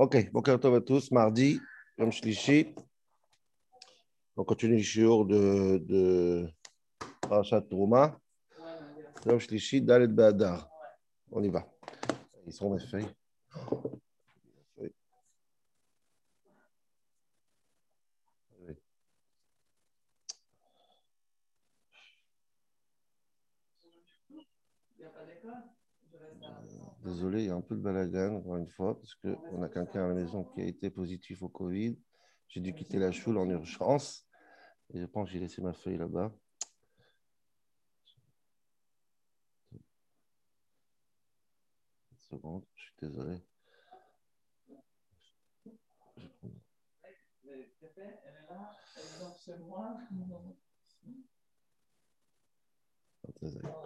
Ok, bon à tous. Mardi, comme Shlishi, on continue le shiur de, de Parashat Trouma. Yom Shlishi, Dalet Badar. On y va. Ils sont mes feuilles. Désolé, il y a un peu de balagan, encore une fois, parce qu'on a quelqu'un à la maison qui a été positif au Covid. J'ai dû quitter la choule en urgence. Et je pense que j'ai laissé ma feuille là-bas. Une seconde, je suis désolé.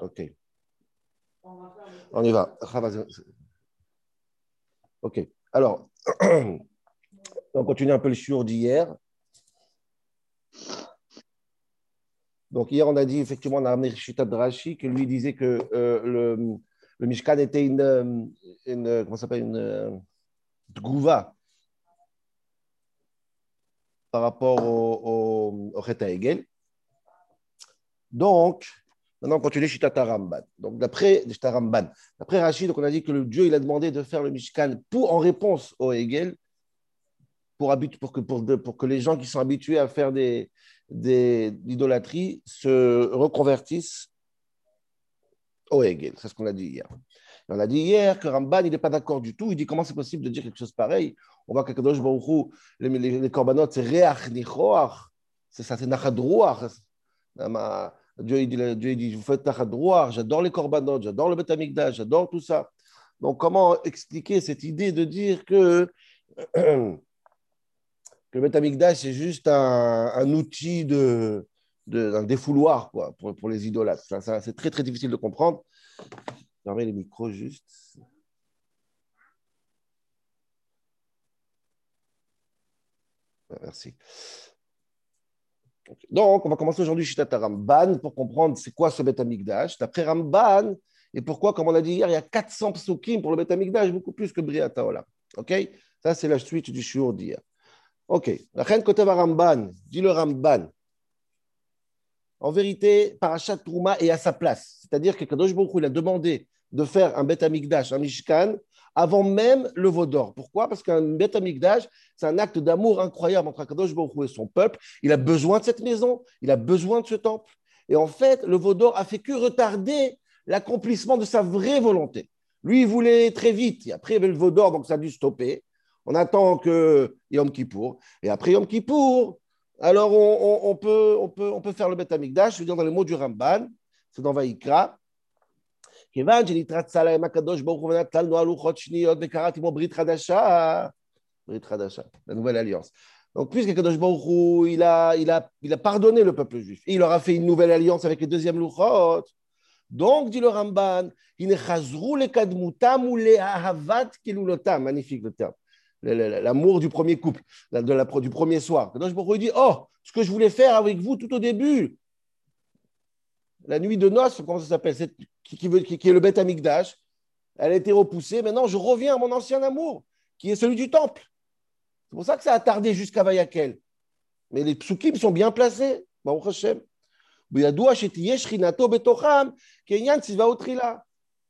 Ok. On y va. Ok. Alors, on continue un peu le shiur d'hier. Donc, hier, on a dit, effectivement, on a amené Shita Drashi, que lui disait que euh, le, Mishkan était une, une comment s'appelle, une, par rapport au, au. Donc, Maintenant, on continue Shitata Ramban. Donc, d'après Ramban, d'après Rachid, donc on a dit que le Dieu il a demandé de faire le Mishkan pour, en réponse au Hegel, pour, pour, que, pour, que les gens qui sont habitués à faire des, des se reconvertissent au Hegel. C'est ce qu'on a dit hier. On a dit hier que Ramban, il n'est pas d'accord du tout. Il dit comment c'est possible de dire quelque chose pareil? On voit que Kadosh Baruch les, les, les korbanot, c'est Reach Nichoach, c'est ça, c'est Nachadrouach. Dieu, il dit, Dieu il dit, vous faites droit, j'adore les korbanot, j'adore le Betamikdash, j'adore tout ça. Donc, comment expliquer cette idée de dire que, que le Betamikdash, c'est juste un, outil de, de, un défouloir quoi, pour, pour les idolâtres? Ça, C'est très, très difficile de comprendre. Je remets les micros juste. Merci. Donc, on va commencer aujourd'hui Shitat Ramban pour comprendre c'est quoi ce Bet Amikdash. D'après Ramban, et pourquoi, comme on a dit hier, il y a 400 psukim pour le Bet Amikdash, beaucoup plus que Briata Olam. OK? Ça, c'est la suite du shiur d'hier. OK. La reine Koteva Ramban, dit le Ramban. En vérité, Parashat Trouma est à sa place. C'est-à-dire que Kadosh Baruch il a demandé de faire un Bet Amikdash, un Mishkan, avant même le Vaudor. Pourquoi? Parce qu'un Beth Amikdash, c'est un acte d'amour incroyable entre Akadosh Baruch et son peuple. Il a besoin de cette maison, il a besoin de ce temple. Et en fait, le Vaudor a fait que retarder l'accomplissement de sa vraie volonté. Lui, il voulait très vite. Et après, il y avait le Vaudor, donc ça a dû stopper. On attend que Yom Kippour. Et après Yom Kippour, alors on, on, on, peut, on, peut, on peut faire le Beth Amikdash. Je veux dire dans les mots du Ramban, c'est dans Vaïkra. כיוון שנתרצה להם הקדוש ברוך הוא ונתן לנו הלוחות שניות וקראתי כמו ברית חדשה, ברית חדשה, la nouvelle alliance. Donc, puisque Kadosh Baruch Hu, il a, il, a, il a pardonné le peuple juif, il leur a fait une nouvelle alliance avec les deuxièmes louchot, donc, dit le Ramban, il ne chazrou le kadmutam ou le ahavat kilulotam. Magnifique le terme. L'amour du premier couple, de la, du premier soir. Kadosh Baruch Hu dit, oh, ce que je voulais faire avec vous tout au début, la nuit de noces, comment ça s'appelle, qui, est le Beth Amikdash, elle a été repoussée. Maintenant, je reviens à mon ancien amour, qui est celui du temple. C'est pour ça que ça a tardé jusqu'à Vayakel. Mais les psukim sont bien placés. Hashem.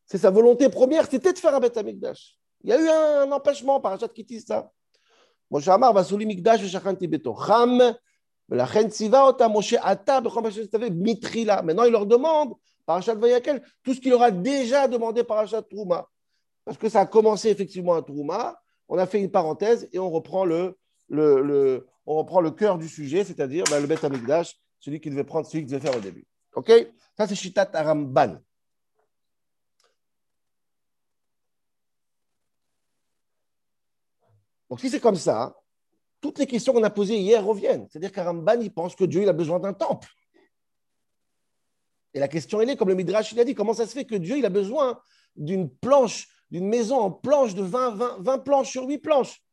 C'est sa volonté première, c'était de faire un Beth Amikdash. Il y a eu un, empêchement par Achat Kitty, ça. Moshe Amar, Shachanti Betocham. Maintenant, il leur demande, Parachat Vayakel, tout ce qu'il aura déjà demandé Parachat Trouma. Parce que ça a commencé effectivement à Trouma, on a fait une parenthèse et on reprend le, le, cœur du sujet, c'est-à-dire ben, le Beth Amikdash, celui qui devait prendre, celui qui devait faire au début. OK? Ça, c'est Shitat Aramban. Donc, si c'est comme ça, toutes les questions qu'on a posées hier reviennent. C'est-à-dire qu'Aramban, il pense que Dieu il a besoin d'un temple. Et la question, elle est, comme le Midrash il a dit, comment ça se fait que Dieu il a besoin d'une planche, d'une maison en planche de 20, 20, 20 planches sur 8 planches?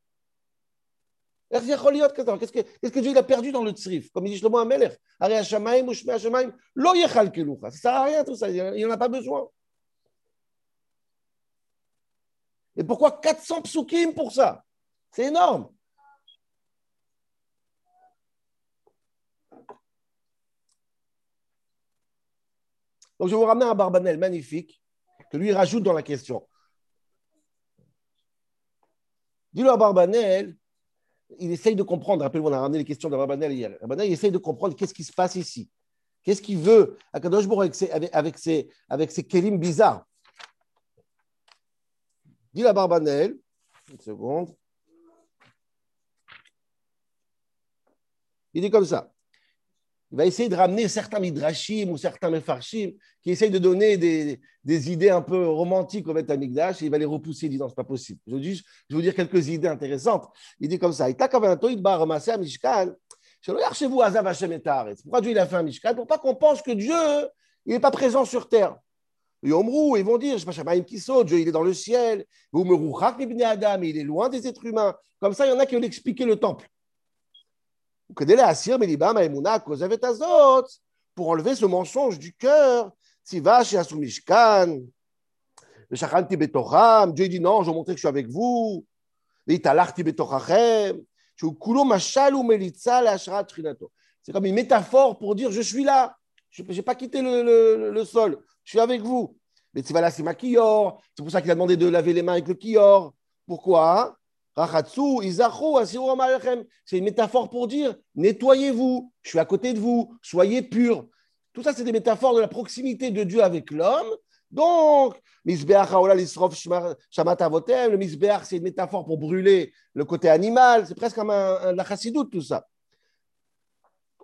Qu'est-ce que, qu'est-ce que Dieu il a perdu dans le tsrif? Comme il dit Shlomo Amelech, ça ne sert à rien tout ça, il n'en a pas besoin. Et pourquoi 400 psukim pour ça? C'est énorme. Donc, je vais vous ramener un Barbanel magnifique que lui rajoute dans la question. Dis-le à Barbanel, il essaye de comprendre. Rappelez-vous, on a ramené les questions de Barbanel hier. Barbanel, il essaye de comprendre qu'est-ce qui se passe ici. Qu'est-ce qu'il veut à Kadosh avec ses, avec, ses kélim bizarres Dis la Barbanel, une seconde. Il dit comme ça. Il va essayer de ramener certains midrashim ou certains mefarshim qui essayent de donner des, idées un peu romantiques au Beth Amikdash et il va les repousser, disant c'est pas possible. Je vais, vous dire quelques idées intéressantes. Il dit comme ça. Il il chez vous, Pourquoi Dieu il a fait un Mishkan Pour pas qu'on pense que Dieu il n'est pas présent sur terre? ils vont dire, je sais pas, qui saute, Dieu il est dans le ciel. Adam, il est loin des êtres humains. Comme ça, il y en a qui ont expliqué le temple pour enlever ce mensonge du cœur. Dieu dit non, je vais que je suis avec vous. C'est comme une métaphore pour dire je suis là, je n'ai pas quitté le, sol, je suis avec vous. Mais c'est pour ça qu'il a demandé de laver les mains avec le kior. Pourquoi c'est une métaphore pour dire nettoyez-vous, je suis à côté de vous, soyez purs. Tout ça, c'est des métaphores de la proximité de Dieu avec l'homme. Donc, le misbeach, c'est une métaphore pour brûler le côté animal. C'est presque comme un, un, tout ça.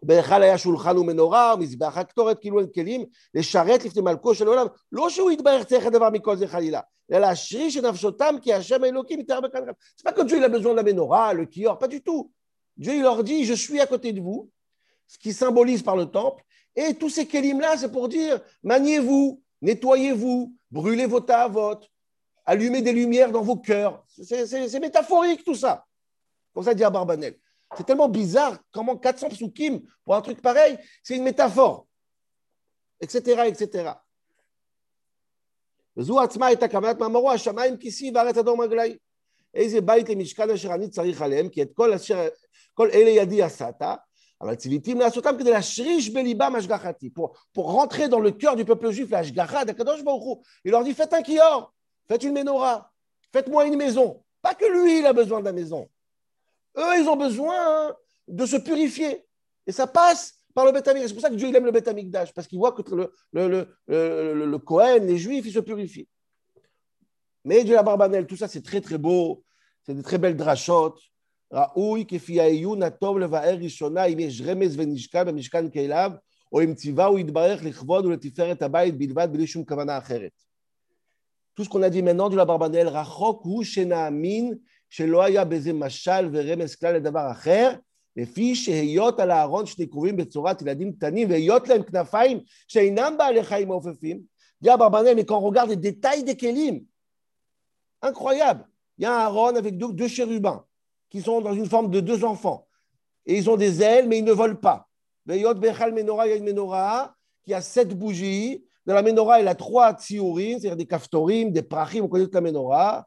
בהיכל היה שולחן ומנורה, מזבח הקטורת, כאילו הם כלים, לשרת לפני מלכו של העולם. לא שהוא יתברך צריך הדבר מכל זה חלילה, אלא להשריש את נפשותם כי השם האלוקים יתאר בכאן. C'est pas que Dieu il a besoin de la menorah, le kior, pas du tout. Dieu il leur dit, je suis à côté de vous, ce qui symbolise par le temple, et tous ces kelim-là, c'est pour dire, maniez-vous, nettoyez-vous, brûlez vos tavot, allumez des lumières dans vos cœurs. C'est métaphorique tout ça. Comme ça dit à Barbanel. C'est tellement bizarre comment 400 psukim pour un truc pareil, c'est une métaphore, etc., etc. וזו עצמה הייתה כוונת מאמרו, השמיים כיסי וארץ אדום רגלי. איזה בית למשכן אשר אני צריך עליהם, כי את כל, אשר, כל אלה ידי עשת, אבל ציוויתים לעשותם כדי להשריש בליבם השגחתי. Pour, pour rentrer dans le cœur du peuple juif, l'ashgacha d'Akadosh Baruch Hu. Il leur dit, faites un kior, faites une menorah, faites-moi une maison. Pas que lui, il a besoin de la maison. Eux, ils ont besoin de se purifier. Et ça passe par le Beth C'est pour ça que Dieu il aime le Beth parce qu'il voit que le, le, le, le, Cohen, les Juifs, ils se purifient. Mais Dieu la Barbanel, tout ça, c'est très, très beau. C'est des très belles drachotes. ראוי כפי העיון הטוב לבאר ראשונה אם יש רמז ונשקל במשכן כליו, או אם ציווהו יתברך לכבוד ולתפארת הבית בלבד בלי שום כוונה אחרת. Tout ce qu'on a dit maintenant de la Barbanel, רחוק הוא שנאמין שלא היה בזה משל ורמז כלל לדבר אחר, לפי שהיות על הארון שנקרובים בצורת ילדים קטנים והיות להם כנפיים שאינם בעלי חיים מעופפים, dit à Barbanel, mais quand on regarde les détails des kelim, incroyable. Il y a un Aaron avec deux, deux, chérubins qui sont dans une forme de deux enfants. Et ils ont des ailes, mais ils ne volent pas. Yot Bechal Menorah, il y a une menorah qui a sept bougies. Dans la menorah, il a trois tsiourim, c'est-à-dire des kaftorim, des prachim, on connaît toute la menorah.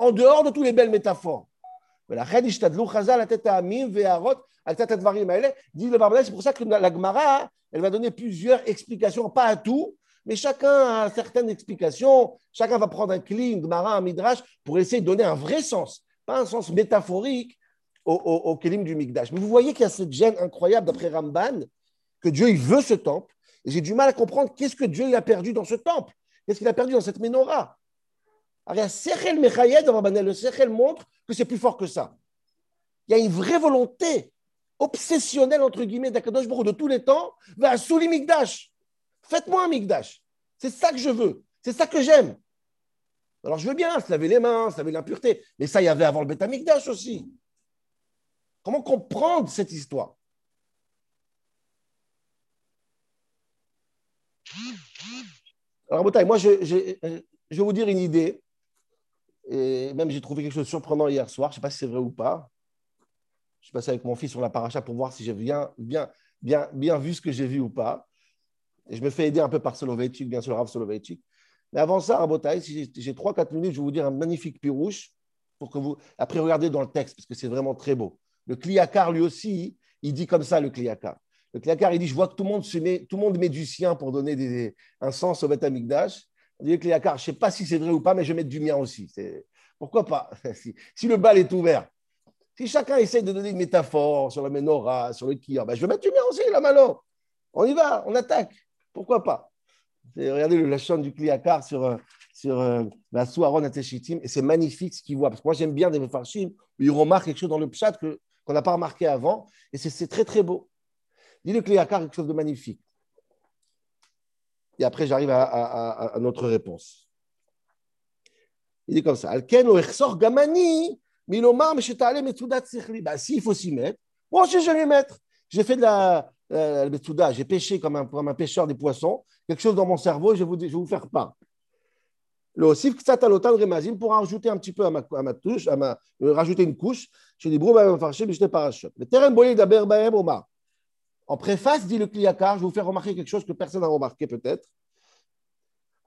en dehors de toutes les belles métaphores. Dit le Barbanel, c'est pour ça que la Gemara, elle va donner plusieurs explications, pas à tout, mais chacun a certaines explications. Chacun va prendre un cli, une Gemara, un Midrash, pour essayer de donner un vrai sens, pas un sens métaphorique au, au, du Mikdash. Mais vous voyez qu'il y a cette gêne incroyable d'après Ramban, que Dieu il veut ce temple. Et j'ai du mal à comprendre qu'est-ce que Dieu a perdu dans ce temple. Qu'est-ce qu'il a perdu dans cette menorah? Le Sechel montre que c'est plus fort que ça. Il y a une vraie volonté obsessionnelle, entre guillemets, d'Akadosh Baruch de tous les temps, vers Souli Mikdash. Faites-moi un Mikdash. C'est ça que je veux. C'est ça que j'aime. Alors je veux bien se laver les mains, se laver l'impureté. Mais ça, il y avait avant le Beth Mikdash aussi. Comment comprendre cette histoire? Alors, moi, je, je, je vais vous dire une idée. Et même, j'ai trouvé quelque chose de surprenant hier soir. Je ne sais pas si c'est vrai ou pas. Je suis passé avec mon fils sur la paracha pour voir si j'ai bien, bien, bien, bien vu ce que j'ai vu ou pas. Et je me fais aider un peu par Soloveitchik, bien sûr, Rav Soloveitchik. Mais avant ça, Rabotai, si j'ai 3-4 minutes, je vais vous dire un magnifique pirouche pour que vous. Après, regardez dans le texte, parce que c'est vraiment très beau. Le Kliakar, lui aussi, il dit comme ça, le Kliakar. Le Kliakar, il dit Je vois que tout le monde, se met, tout le monde met du sien pour donner un sens au Beth Amikdash. Je ne sais pas si c'est vrai ou pas, mais je vais mettre du mien aussi. Pourquoi pas? Si, le bal est ouvert, si chacun essaie de donner une métaphore sur la menorah, sur le kir, ben je vais mettre du mien aussi, la malo. On y va, on attaque. Pourquoi pas? Regardez le lachon du Kliakar sur, euh, sur euh, la Souaron et c'est magnifique ce qu'il voit. Parce que moi, j'aime bien des Mefarshim où il remarque quelque chose dans le Pshat qu'on n'a pas remarqué avant, et c'est très, très beau. Dit le Kliakar quelque chose de magnifique. Et après, j'arrive à, notre réponse. Il dit comme ça gamani, bah, S'il faut s'y mettre, moi aussi je vais mettre. J'ai fait de la, euh, j'ai pêché comme un, comme un, pêcheur des poissons, quelque chose dans mon cerveau, je vais vous, je vais vous faire part. Le osif ksatalotan remazim pour rajouter un petit peu à ma, à ma touche, à ma, euh, rajouter une couche. Je dis brou farché, mais je parachute. Le terrain boyer d'aber baem omar. En préface, dit le Kliyakar, je vais vous faire remarquer quelque chose que personne n'a remarqué peut-être.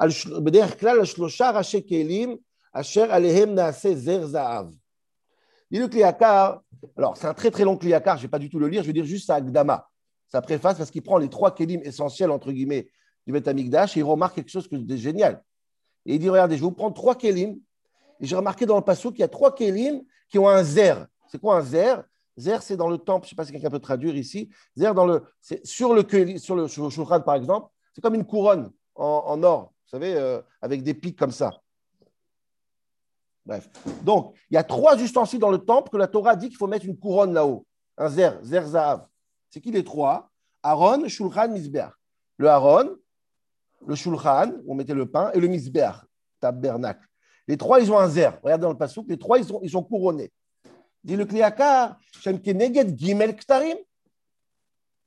Dit le Kliyakar, alors c'est un très très long Kliyakar, je ne vais pas du tout le lire, je vais dire juste à Agdama, sa préface, parce qu'il prend les trois Kélim essentiels, entre guillemets, du Betamikdash, et il remarque quelque chose de génial. Et il dit, regardez, je vous prends trois Kélim, et j'ai remarqué dans le Passou qu'il y a trois Kélim qui ont un zer. C'est quoi un zer? Zer, c'est dans le temple, je ne sais pas si quelqu'un peut traduire ici. Zer, dans le, c'est sur le sur le shulchan, par exemple, c'est comme une couronne en, or, vous savez, euh, avec des pics comme ça. Bref. Donc, il y a trois ustensiles dans le temple que la Torah dit qu'il faut mettre une couronne là-haut. Un zer, zer zahav. C'est qui les trois? Aaron, Shulchan, Misbeach. Le Aaron, le Shulchan, où on mettait le pain, et le Misbeach, tabernacle. Les trois, ils ont un zer. Regardez dans le pasouk, les trois, ils ils sont couronnés. Dit le Kliakar, Shem.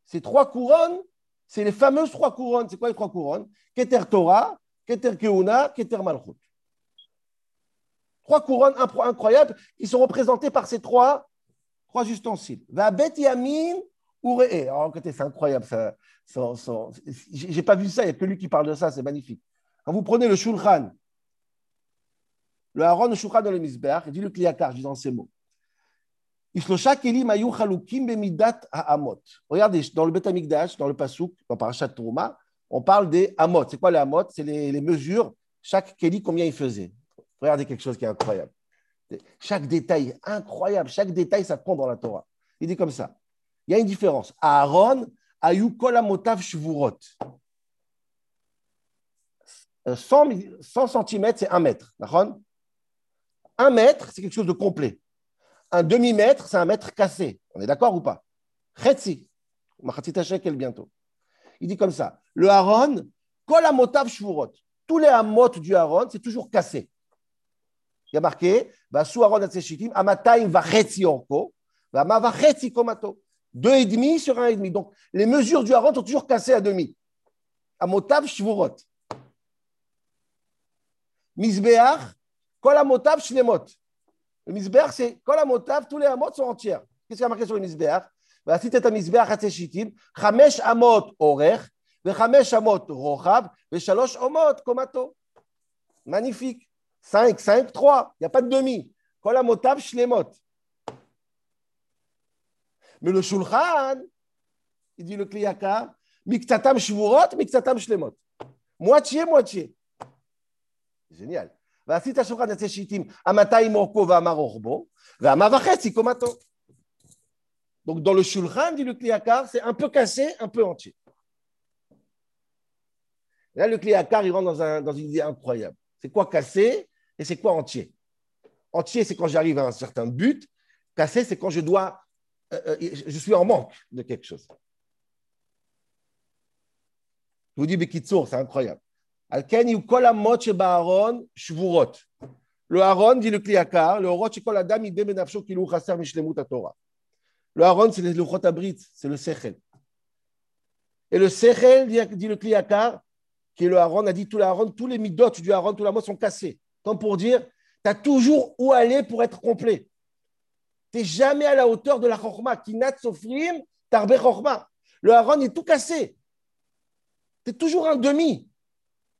Ces trois couronnes, c'est les fameuses trois couronnes. C'est quoi les trois couronnes? Keter Torah, Keter Keuna, Keter Malchut. Trois couronnes incroyables qui sont représentées par ces trois, trois ustensiles. Va Bet Yamin alors, côté, c'est incroyable. Ça, J'ai pas vu ça, il n'y a que lui qui parle de ça, c'est magnifique. Quand vous prenez le Shulchan, le Aaron, le Shulchan dans le Misber, il dit le Kliyakar, je dis dans ces mots. Regardez, dans le Bet Amikdash, dans le Pasuk, dans Parashat Trouma, on parle des Amot. C'est quoi les Amot C'est les, mesures, chaque Keli, combien il faisait? Regardez quelque chose qui est incroyable. Chaque détail, incroyable, chaque détail, ça prend dans la Torah. Il dit comme ça il y a une différence. Aaron a eu kolamotav shvurot. 100, 100 cm, c'est 1 mètre. 1 mètre, c'est quelque chose de complet. Un demi-mètre, c'est un mètre cassé. On est d'accord ou pas? Chetzi. shekel bientôt. Il dit comme ça. Le Aaron, kolamotav shvurot. Tous les amot du Aaron, c'est toujours cassé. Il y a marqué, sous Aaron amataim va chetzi orko, va va chetzi komato. Deux et demi sur un et demi. Donc, les mesures du haron sont toujours cassées à demi. Amotav shvurot. Misbeach, kol amotav shlemot. Le misber, c'est quand la motave, tous les hamots sont entières. Qu'est-ce qu'il y a marqué sur le misber bah, Si tu es un misber, Hatseshitim, Chamesh Amot Orer, Chamesh Amot Rochav, Shalosh Omot Komato. Magnifique. 5, 5, 3. Il n'y a pas de demi. Quand la motave, Shlemot. Mais le Shulchan, il dit le Kliyakar, Miktatam Shvurot, Miktatam Shlemot. Moitié, moitié. Génial. ועשית שולחן יצא שיטים, המאתיים אורכו והמה רוחבו, והמה וחצי קומתו. Donc dans le Shulchan, dit le Kliyakar, c'est un peu cassé, un peu entier. Là, le Kliyakar, il rentre dans, un, dans une idée incroyable. C'est quoi cassé et c'est quoi entier Entier, c'est quand j'arrive à un certain but. Cassé, c'est quand je dois euh, euh, je suis en manque de quelque chose. Je vous dis, Bekitsour, c'est incroyable. Le Aaron dit le Kliakar, le Orot Shekol Adam Idem Benafsho Kilu Chaser Mishlemut Torah. Le Aaron, c'est le Chotabrit, c'est le Sechel. Et le Sechel, dit, le Kliakar, qui est le Aaron, a dit tout le Aaron, tous les midot du Aaron, tous la mot sont cassés. Comme pour dire, tu as toujours où aller pour être complet. Tu n'es jamais à la hauteur de la Chorma. Kinat Sofrim, Tarbe Chorma. Le Aaron est tout cassé. Tu es toujours un demi.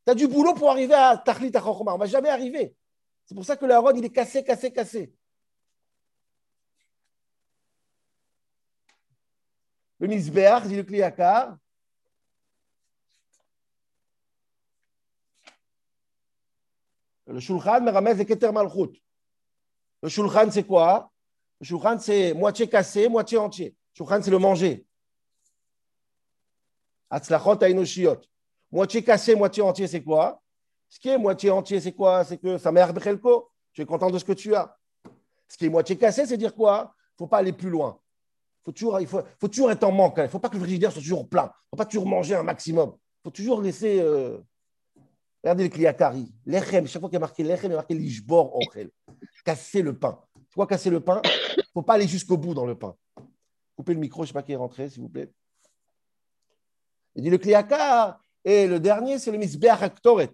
Tu as du boulot pour arriver à Tachlit Chorma. On ne va jamais arriver. C'est pour ça que le il est cassé, cassé, cassé. Le Misbeach, dit le Kliakar, Le Shulchan Meramez et Keter Malchut. Le Shulchan, c'est quoi? Le Shulchan, c'est moitié cassé, moitié entier. Le Shulchan, c'est le manger. Atzlachot Ainoshiot. Moitié cassé, moitié entier, c'est quoi? Ce qui est moitié entier, c'est quoi? C'est que ça mère Bechelko. Tu es content de ce que tu as. Ce qui est moitié cassé, c'est dire quoi? Il ne faut pas aller plus loin. Faut toujours, il faut, faut toujours être en manque. Il ne faut pas que le frigidaire soit toujours plein. Il ne faut pas toujours manger un maximum. Il faut toujours laisser. Euh, Regardez le kliakari. Lechem, chaque fois qu'il y a marqué lechem, il y a marqué lishbor ochel. Casser le pain. Pourquoi casser le pain Il ne faut pas aller jusqu'au bout dans le pain. Coupez le micro, je ne sais pas qui est rentré, s'il vous plaît. Il dit le kliakar. Et le dernier, c'est le misbeach aktoret.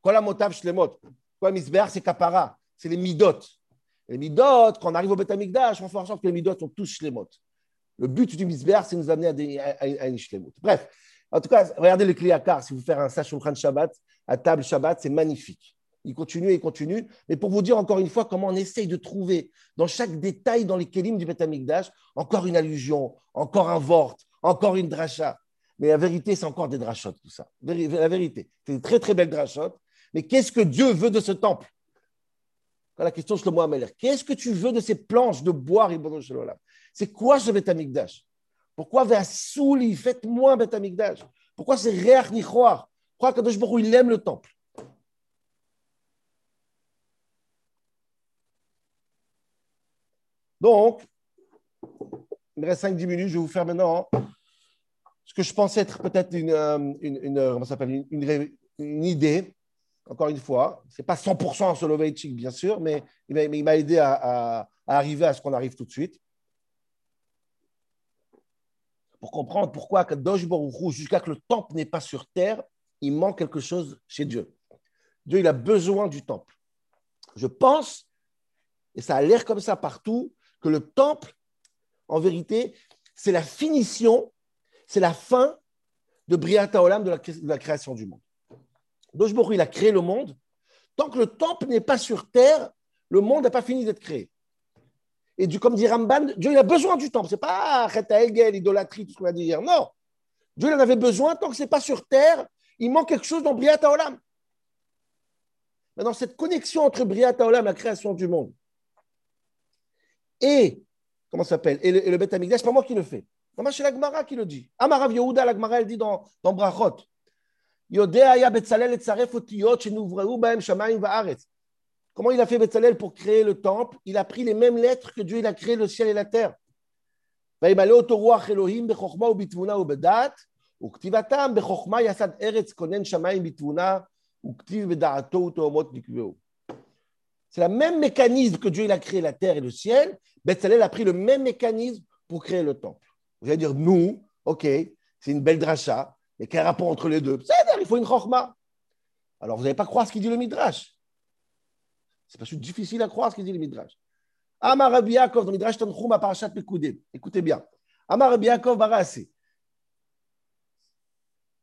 Quoi la motav shlemot Quoi misbeach, c'est kapara. C'est les midot. Les midot, quand on arrive au Betamikdash, on fait en sorte que les midot sont tous shlemot. Le but du misbeach, c'est nous amener à, à, une shlemot. Bref, en tout cas, regardez le Kliakar, si vous faites un Sashulchan Shabbat, à table Shabbat, c'est magnifique. Il continue et il continue. Mais pour vous dire encore une fois comment on essaye de trouver dans chaque détail dans les Kélim du Beth encore une allusion, encore un vort, encore une dracha. Mais la vérité, c'est encore des drachotes, tout ça. La vérité. C'est une très, très belle drachote. Mais qu'est-ce que Dieu veut de ce temple? La question le moi qu'est-ce que tu veux de ces planches de bois, C'est quoi ce Beth pourquoi Souli, faites-moi Beth Amikdash? Pourquoi c'est Réach Nichoar? Pourquoi Kadosh il aime le temple? Donc, il me reste 5-10 minutes, je vais vous faire maintenant ce que je pensais être peut-être une, euh, une, une, une, idée, encore une fois. Ce n'est pas 100% un Soloveitchik, bien sûr, mais il m'a aidé à, arriver à ce qu'on arrive tout de suite pour comprendre pourquoi jusqu'à que le temple n'est pas sur terre, il manque quelque chose chez Dieu. Dieu, il a besoin du temple. Je pense, et ça a l'air comme ça partout, que le temple, en vérité, c'est la finition, c'est la fin de Briata Olam, de la, création du monde. Dojborou, il a créé le monde. Tant que le temple n'est pas sur terre, le monde n'a pas fini d'être créé. Et du, comme dit Ramban, Dieu il a besoin du temple. Ce n'est pas Reta Hegel, idolâtrie, tout ce qu'on a dit hier. Non. Dieu en avait besoin tant que ce n'est pas sur terre. Il manque quelque chose dans Briata Olam. Maintenant, cette connexion entre Briata Olam, la création du monde, et, comment s'appelle, et le, le Beth ce n'est pas moi qui le fais. C'est la Gemara qui le dit? Amarav Yehuda, la Gemara, elle dit dans, dans Brachot. Comment il a fait Betzalel pour créer le temple? Il a pris les mêmes lettres que Dieu il a créé le ciel et la terre. C'est le même mécanisme que Dieu il a créé la terre et le ciel. Betzalel a pris le même mécanisme pour créer le temple. Vous allez dire, nous, ok, c'est une belle dracha, mais quel rapport entre les deux? Il faut une chokhma. Alors vous n'allez pas croire ce qu'il dit le Midrash. C'est pas difficile à croire ce qu'il dit le Midrash. Amar Rabbi Yaakov, Midrash Tanchum à Parashat. Écoutez bien. Amar Rabbi Yaakov.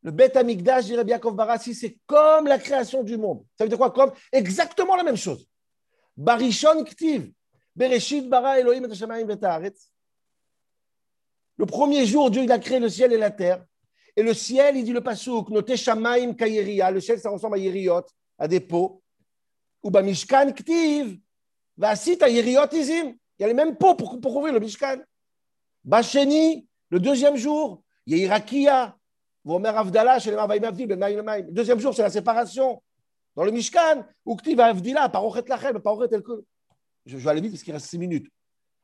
Le Bet Amigdash dit Rabbi Yaakov c'est comme la création du monde. Ça veut dire quoi Comme? Exactement la même chose. Barishon Ktiv. Bereshit bara Elohim et Hashemayim v'ta'aretz. Le premier jour, Dieu il a créé le ciel et la terre. Et le ciel, il dit le pasouk, noté shamaim kayeria. Le ciel, ça ressemble à yeriot, à des pots. Ou bah mishkan ktiv, vasita yeriotism. Il y a les mêmes pots pour, pour couvrir le mishkan. Bacheni, le deuxième jour, yehirakia. Vomer avdala, shelem avayim avdil, ben Deuxième jour, c'est la séparation. Dans le mishkan, uktiv avdila, parochet lachem, parochet que. Je vais aller vite parce qu'il reste six minutes.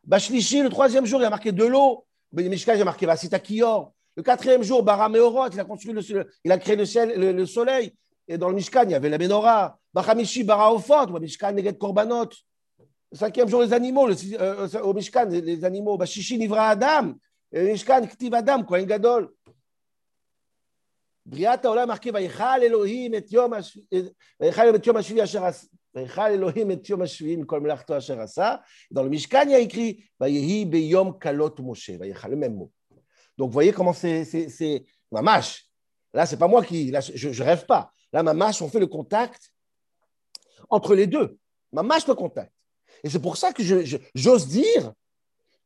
Bachlishi, le troisième jour, il a marqué de l'eau. Ben, Mishkan, j'ai marqué c'est à Kior. Le quatrième jour, Bara Meorot, il a construit le, il a créé le, ciel, le, le soleil. Et dans le Mishkan, il y avait la Menorah. Bachamishi, Bara Ofot, Mishkan, Neged Korbanot. Le cinquième jour, les animaux, le, euh, euh au Mishkan, les, animaux. Bashishi, Nivra Adam. Et Mishkan, Ktiv Adam, Kohen Gadol. Briat Olam marqué Vaïchal Elohim et Yom Vaïchal et Yom Ashivi Asher dans le Mishkan, il y a écrit le même mot. Donc, vous voyez comment c'est ma mâche. Là, c'est pas moi qui. Je, ne rêve pas. Là, ma mâche, on fait le contact entre les deux. Ma mâche, le contact. Et c'est pour ça que j'ose dire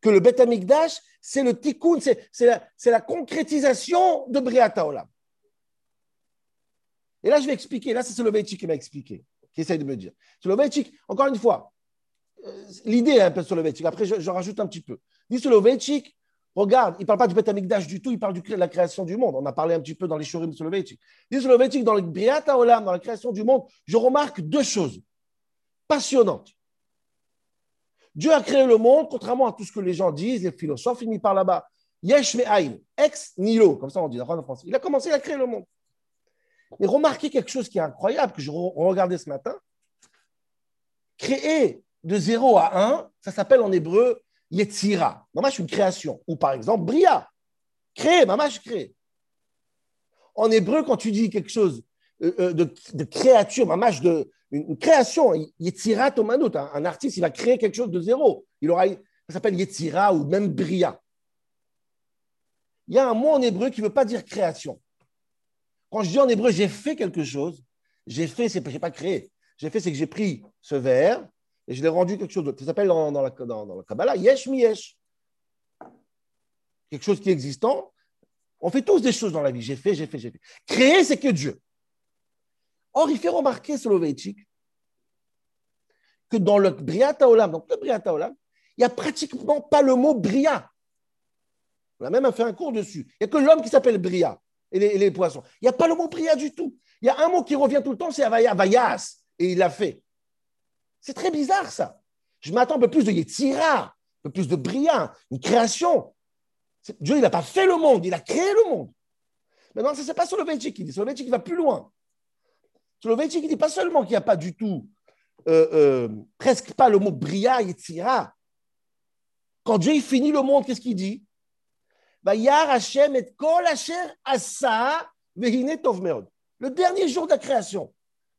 que le Beth Amikdash, c'est le tikkun, c'est la, la, concrétisation de Briata Olam. Et là, je vais expliquer. Là, c'est le Veitchi qui m'a expliqué qui essaye de me dire. Soloveitchik, encore une fois, euh, l'idée est un peu Soloveitchik. Après, je, rajoute un petit peu. Dit Soloveitchik, regarde, il ne parle pas du Betamikdash du tout, il parle de la création du monde. On a parlé un petit peu dans les Shurim de Soloveitchik. Dit Soloveitchik, dans le Briata Olam, dans la création du monde, je remarque deux choses passionnantes. Dieu a créé le monde, contrairement à tout ce que les gens disent, les philosophes finissent par là-bas. Yesh ex nilo, comme ça on dit en français. Il a commencé à créer le monde. Mais remarquez quelque chose qui est incroyable, que je regardais ce matin. Créer de 0 à 1, ça s'appelle en hébreu Yetzira. Mamash, une création. Ou par exemple, Bria. Créer, Mamash, créer. En hébreu, quand tu dis quelque chose euh, euh, de, créature, Mamash, de, une, création, Yetzira Tomanut, un, un, artiste, il va créer quelque chose de zéro. Ça s'appelle Yetzira ou même Bria. Il y a un mot en hébreu qui ne veut pas dire création. Quand je dis en hébreu, j'ai fait quelque chose, j'ai fait, c'est n'ai pas créé. J'ai fait, c'est que j'ai pris ce verre et je l'ai rendu quelque chose d'autre. Ça s'appelle dans, la, Kabbalah yesh mi yesh. Quelque chose qui est existant. On fait tous des choses dans la vie. J'ai fait, j'ai fait, j'ai fait. Créer, c'est que Dieu. Or, il fait remarquer, Soloveitchik, que dans le Briata Olam, donc le Briata Olam, il n'y a pratiquement pas le mot Bria. On a même fait un cours dessus. Il n'y a que l'homme qui s'appelle Bria et les, poissons. Il n'y a pas le mot prière du tout. Il y a un mot qui revient tout le temps, c'est Avaya, Avayas, et il l'a fait. C'est très bizarre ça. Je m'attends un peu plus de Yetzira, un peu plus de Bria, une création. Dieu, il n'a pas fait le monde, il a créé le monde. Maintenant, ce n'est pas Soloveitchik qui dit. Soloveitchik va plus loin. Soloveitchik dit pas seulement qu'il n'y a pas du tout, euh, euh, presque pas le mot Bria, Yetzira. Quand Dieu finit le monde, qu'est-ce qu'il dit? Le dernier jour de la création,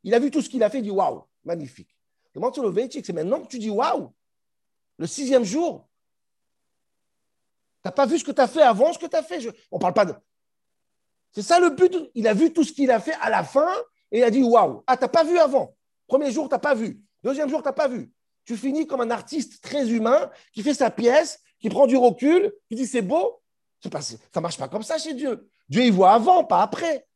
il a vu tout ce qu'il a fait, il dit Waouh, magnifique. Demande sur le c'est maintenant que tu dis Waouh, le sixième jour, tu n'as pas vu ce que tu as fait avant ce que tu as fait. On ne parle pas de. C'est ça le but. Il a vu tout ce qu'il a fait à la fin et il a dit Waouh, ah, tu n'as pas vu avant. Premier jour, tu n'as pas vu. Deuxième jour, tu n'as pas vu. Tu finis comme un artiste très humain qui fait sa pièce, qui prend du recul, qui dit c'est beau, ça ne marche pas comme ça chez Dieu. Dieu, il voit avant, pas après.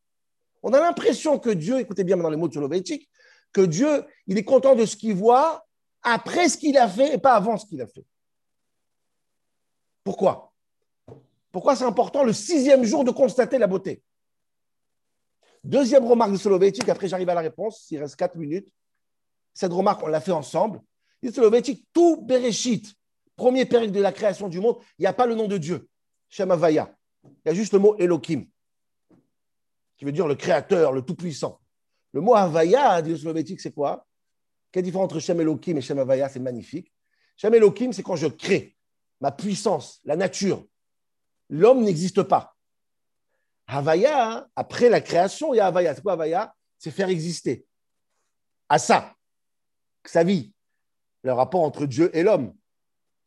On a l'impression que Dieu, écoutez bien dans les mots de Soloveitchik, que Dieu, il est content de ce qu'il voit après ce qu'il a fait et pas avant ce qu'il a fait. Pourquoi? Pourquoi c'est important le sixième jour de constater la beauté? Deuxième remarque de Soloveitchik, après j'arrive à la réponse, il reste quatre minutes. Cette remarque, on l'a fait ensemble. Il Soloveitchik, tout Bereshit, premier période de la création du monde, il n'y a pas le nom de Dieu. Shem Havaya. Il y a juste le mot Elohim, qui veut dire le créateur, le tout-puissant. Le mot Havaya, dit le c'est quoi? Quelle différence entre Shem Elohim et Shem Havaya? C'est magnifique. Shem Elohim, c'est quand je crée ma puissance, la nature. L'homme n'existe pas. Havaya, après la création, il y a Havaya. C'est quoi Havaya? C'est faire exister. À ça, sa vie, le rapport entre Dieu et l'homme,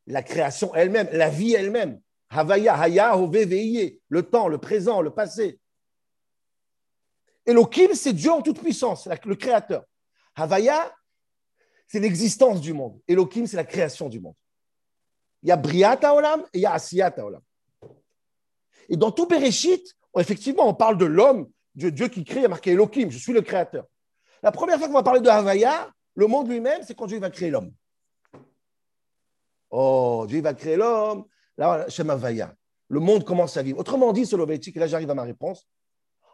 la création elle-même, la vie elle-même. Havaya, Haya, le temps, le présent, le passé. Elohim, c'est Dieu en toute puissance, le créateur. Havaya, c'est l'existence du monde. Elohim, c'est la création du monde. Il y a Briata Olam et il y a Asiyata Olam. Et dans tout Bereshit, effectivement, on parle de l'homme, de Dieu qui crée, il y a marqué Elohim, je suis le créateur. La première fois qu'on va parler de Havaya, le monde lui-même, c'est quand Dieu va créer l'homme. Oh, Dieu va créer l'homme, Là, Vaya. Le monde commence à vivre. Autrement dit, Soloveitchik, là j'arrive à ma réponse.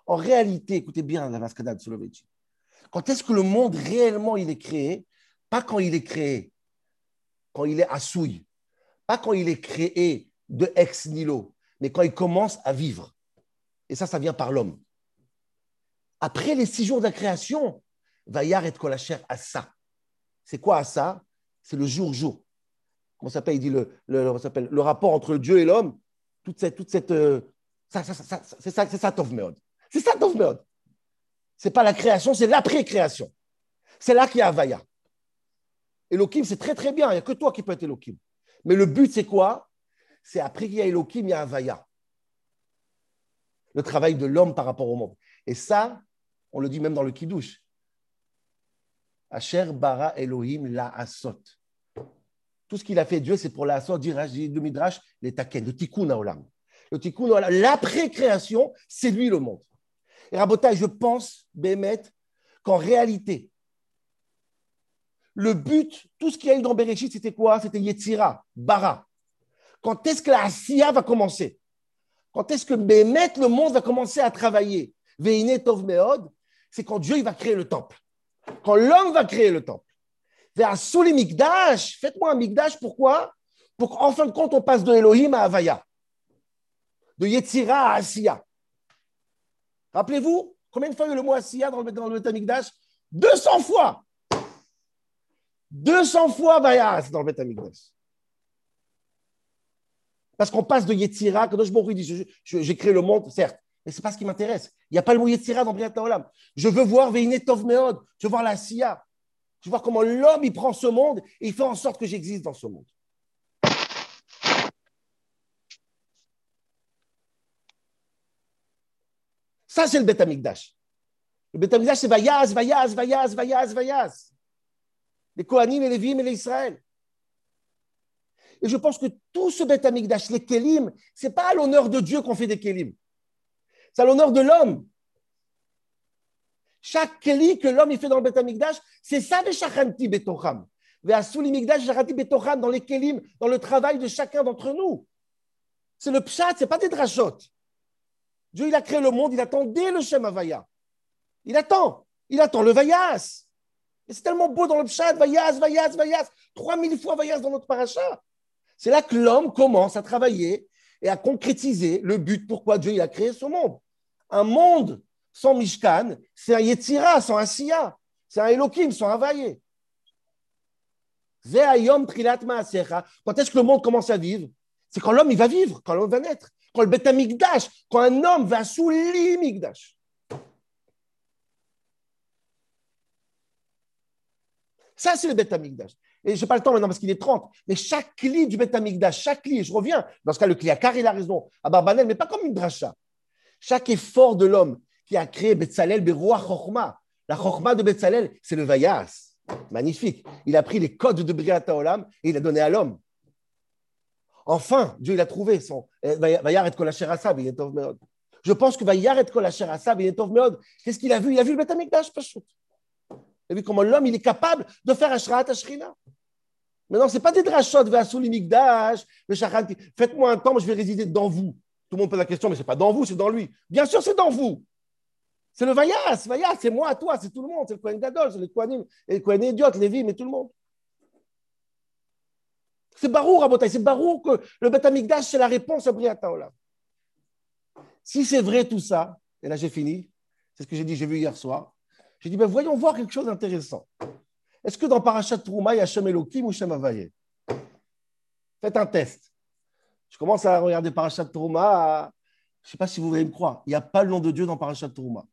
En réalité, écoutez bien la mascada de Soloveitchik. Quand est-ce que le monde réellement il est créé? Pas quand il est créé, quand il est à souille. Pas quand il est créé de ex nihilo, mais quand il commence à vivre. Et ça, ça vient par l'homme. Après les six jours de la création, Vayar et Kolacher à ça. C'est quoi à ça? C'est le jour-jour. Comment s'appelle? Il dit le, le, s'appelle, le rapport entre Dieu et l'homme, toute cette. Toute cette euh, ça, ça, ça, c'est ça, c'est ça Tov Meod. C'est ça Tov Meod. C'est pas la création, c'est l'après-création. C'est là qu'il y a Avaya. Elohim, c'est très très bien, il n'y a que toi qui peux être Elohim. Mais le but, c'est quoi? C'est après qu'il y a Elohim, il y a Avaya. Le travail de l'homme par rapport au monde. Et ça, on le dit même dans le Kiddush. Asher bara Elohim la asot. Tout ce qu'il a fait Dieu, c'est pour la dit le Midrash, les taken, le tikkun olam. Le tikkun olam, l'après-création, c'est lui le monde. Et Rabotai, je pense, Bémet, qu'en réalité, le but, tout ce qu'il a eu dans Bereshit, c'était quoi? C'était Yetzira, Bara. Quand est-ce que la Asiya va commencer? Quand est-ce que Bémet, le monde, va commencer à travailler? Veine Tov Meod, c'est quand Dieu il va créer le temple. Quand l'homme va créer le temple. Vers Souli Mikdash, faites-moi un Mikdash, pourquoi? Pour qu'en fin de compte, on passe de Elohim à Avaya. De Yetzira à Asiya. Rappelez-vous, combien de fois il y a le mot Asiya dans le, dans le 200 fois 200 fois Vayas dans le Betamikdash. Parce qu'on passe de Yetzira, que je dit j'ai créé le monde, certes, mais ce n'est pas ce qui m'intéresse. Il n'y a pas le mot Yetzira dans Briat Olam. Je veux voir Veine Tov Meod, je veux voir la Sia. Je voir comment l'homme il prend ce monde et il fait en sorte que j'existe dans ce monde. Ça, c'est le Betamikdash. Le Betamikdash, c'est Vayaz, Vayaz, Vayaz, Vayaz, Vayaz les Kohanim et les Vim et les Israël. Et je pense que tout ce Beth Amikdash, les Kélim, ce n'est pas à l'honneur de Dieu qu'on fait des Kélim. C'est à l'honneur de l'homme. Chaque Kéli que l'homme fait dans le Beth c'est ça le Shachanti Betocham. Betocham dans les Kélim, dans le travail de chacun d'entre nous. C'est le Pshat, ce n'est pas des drachot. Dieu, il a créé le monde, il attendait le Shem Havaya. Il attend. Il attend le Vayas. Et c'est tellement beau dans le Pshat, Vayaz, Vayaz, Vayaz, 3000 fois Vayaz dans notre paracha. C'est là que l'homme commence à travailler et à concrétiser le but pourquoi Dieu il a créé ce monde. Un monde sans Mishkan, c'est un Yetzira, sans un. C'est un Elohim, sans un Vaillé. Quand est-ce que le monde commence à vivre? C'est quand l'homme il va vivre, quand l'homme va naître. Quand le Betamikdash, quand un homme va sous l'imigdash. Ça, c'est le Beth Amikdash. Et je n'ai pas le temps maintenant parce qu'il est 30. Mais chaque cli du Beth Amikdash, chaque cli, je reviens, dans ce cas, le car il a raison, à Barbanel, mais pas comme une dracha. Chaque effort de l'homme qui a créé Betzalel, Beroa Chochma. La Chochma de Betzalel, c'est le Vayas. Magnifique. Il a pris les codes de Briata Olam et il a donné à l'homme. Enfin, Dieu, il a trouvé son. Eh, Vayar et Kolacher Asab, il est Meod. Je pense que Vayar et Kolacher Asab, il est Meod. Qu'est-ce qu'il a vu? Il a vu le Beth Amikdash, pas et vu comment l'homme, il est capable de faire Ashraat Ashrina. Maintenant, ce n'est pas des drachot, Mikdash, faites-moi un temps, je vais résider dans vous. Tout le monde pose la question, mais ce n'est pas dans vous, c'est dans lui. Bien sûr, c'est dans vous. C'est le Vayas, Vayas, c'est moi, toi, c'est tout le monde, c'est le Kohen Gadol, c'est le Kohanim, le Kohen Idiot, Lévi, mais tout le monde. C'est Barou, Rabotai, c'est Barou que le Beth Amikdash, c'est la réponse à Briata Olam. Si c'est vrai tout ça, et là j'ai fini, c'est ce que j'ai dit, j'ai vu hier soir, j'ai dit, ben, voyons voir quelque chose d'intéressant. Est-ce que dans Parashat Trouma, il y a Shem Elohim ou Shem Avaye Faites un test. Je commence à regarder Parashat Trouma. Je ne sais pas si vous voulez me croire. Il n'y a pas le nom de Dieu dans Parashat Trouma.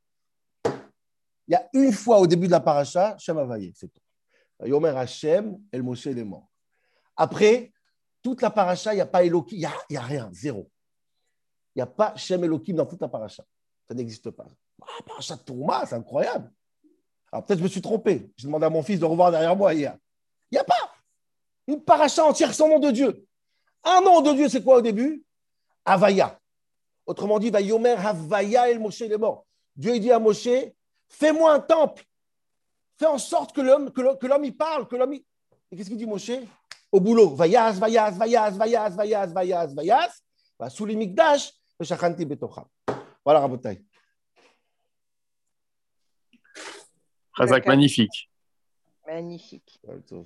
Il y a une fois au début de la paracha, Shem Avaye, c'est tout. Yomer Hashem, El Moshe, est mort. Après, toute la paracha, il n'y a pas Elohim, il n'y a, a, rien, zéro. Il n'y a pas Shem Elohim dans toute la paracha. Ça n'existe pas. Ah, parachat Trouma, c'est incroyable. Alors peut-être je me suis trompé. J'ai demandé à mon fils de revoir derrière moi hier. Il n'y a pas une paracha entière sans nom de Dieu. Un nom de Dieu, c'est quoi au début? Avaya. Autrement dit, Vayomer Havaya El Moshe il est mort. Dieu dit à Moshe, fais-moi un temple. Fais en sorte que l'homme, que l'homme y parle, que l'homme Et qu'est-ce qu'il dit Moshe? Au boulot. Vayaz, Vayaz, Vayaz, Vayaz, Vayaz, Vayaz, Vayaz. Sous les Mikdash, Betocham. Voilà, Rabotai. Razak, magnifique. Magnifique.